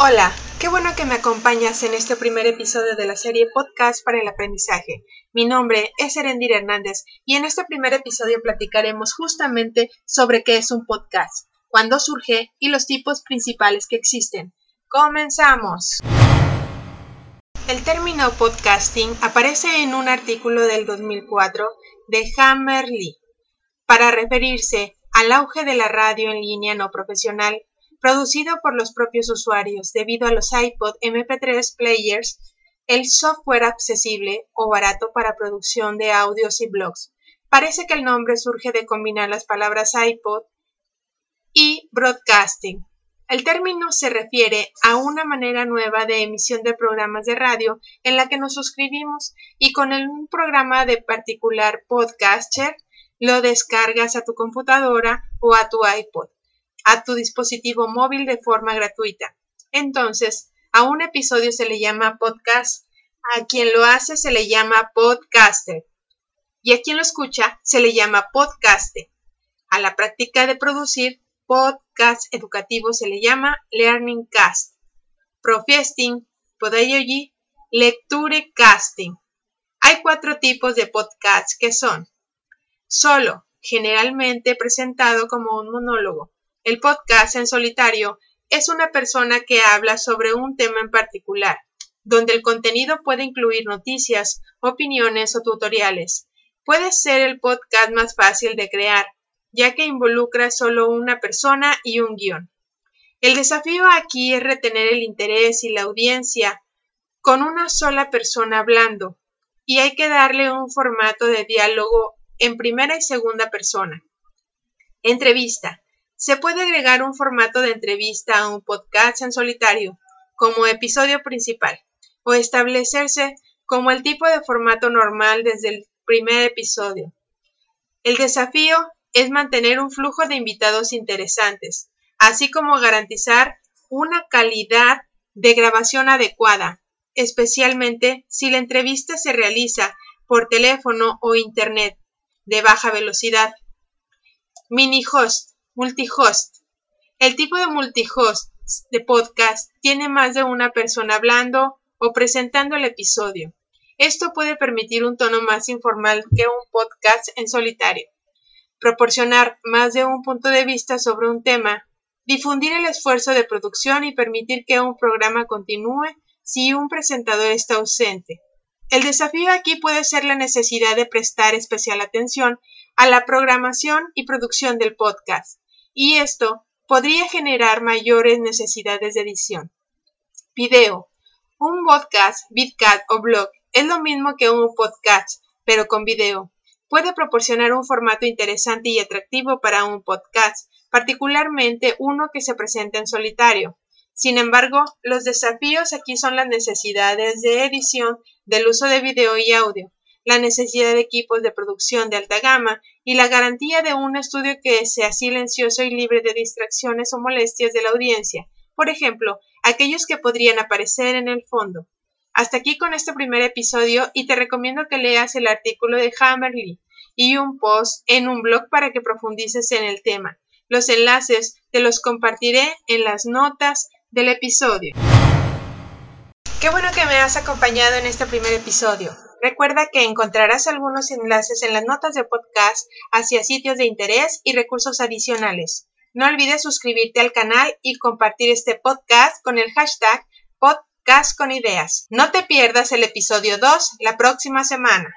Hola, qué bueno que me acompañas en este primer episodio de la serie Podcast para el Aprendizaje. Mi nombre es Erendir Hernández y en este primer episodio platicaremos justamente sobre qué es un podcast, cuándo surge y los tipos principales que existen. ¡Comenzamos! El término podcasting aparece en un artículo del 2004 de Hammer Lee para referirse al auge de la radio en línea no profesional producido por los propios usuarios debido a los iPod MP3 players, el software accesible o barato para producción de audios y blogs. Parece que el nombre surge de combinar las palabras iPod y broadcasting. El término se refiere a una manera nueva de emisión de programas de radio en la que nos suscribimos y con un programa de particular podcaster lo descargas a tu computadora o a tu iPod a tu dispositivo móvil de forma gratuita. Entonces, a un episodio se le llama podcast, a quien lo hace se le llama podcaster y a quien lo escucha se le llama podcaster. A la práctica de producir podcast educativo se le llama learning cast, profesting, podayogi, lecture casting. Hay cuatro tipos de podcasts que son solo, generalmente presentado como un monólogo, el podcast en solitario es una persona que habla sobre un tema en particular, donde el contenido puede incluir noticias, opiniones o tutoriales. Puede ser el podcast más fácil de crear, ya que involucra solo una persona y un guion. El desafío aquí es retener el interés y la audiencia con una sola persona hablando, y hay que darle un formato de diálogo en primera y segunda persona. Entrevista. Se puede agregar un formato de entrevista a un podcast en solitario como episodio principal o establecerse como el tipo de formato normal desde el primer episodio. El desafío es mantener un flujo de invitados interesantes, así como garantizar una calidad de grabación adecuada, especialmente si la entrevista se realiza por teléfono o internet de baja velocidad. Mini host Multihost. El tipo de multihost de podcast tiene más de una persona hablando o presentando el episodio. Esto puede permitir un tono más informal que un podcast en solitario, proporcionar más de un punto de vista sobre un tema, difundir el esfuerzo de producción y permitir que un programa continúe si un presentador está ausente. El desafío aquí puede ser la necesidad de prestar especial atención a la programación y producción del podcast, y esto podría generar mayores necesidades de edición. Video. Un podcast, vidcast o blog es lo mismo que un podcast, pero con video. Puede proporcionar un formato interesante y atractivo para un podcast, particularmente uno que se presenta en solitario. Sin embargo, los desafíos aquí son las necesidades de edición del uso de video y audio, la necesidad de equipos de producción de alta gama y la garantía de un estudio que sea silencioso y libre de distracciones o molestias de la audiencia, por ejemplo, aquellos que podrían aparecer en el fondo. Hasta aquí con este primer episodio y te recomiendo que leas el artículo de Hammerly y un post en un blog para que profundices en el tema. Los enlaces te los compartiré en las notas del episodio. Qué bueno que me has acompañado en este primer episodio. Recuerda que encontrarás algunos enlaces en las notas de podcast hacia sitios de interés y recursos adicionales. No olvides suscribirte al canal y compartir este podcast con el hashtag podcast con ideas. No te pierdas el episodio 2 la próxima semana.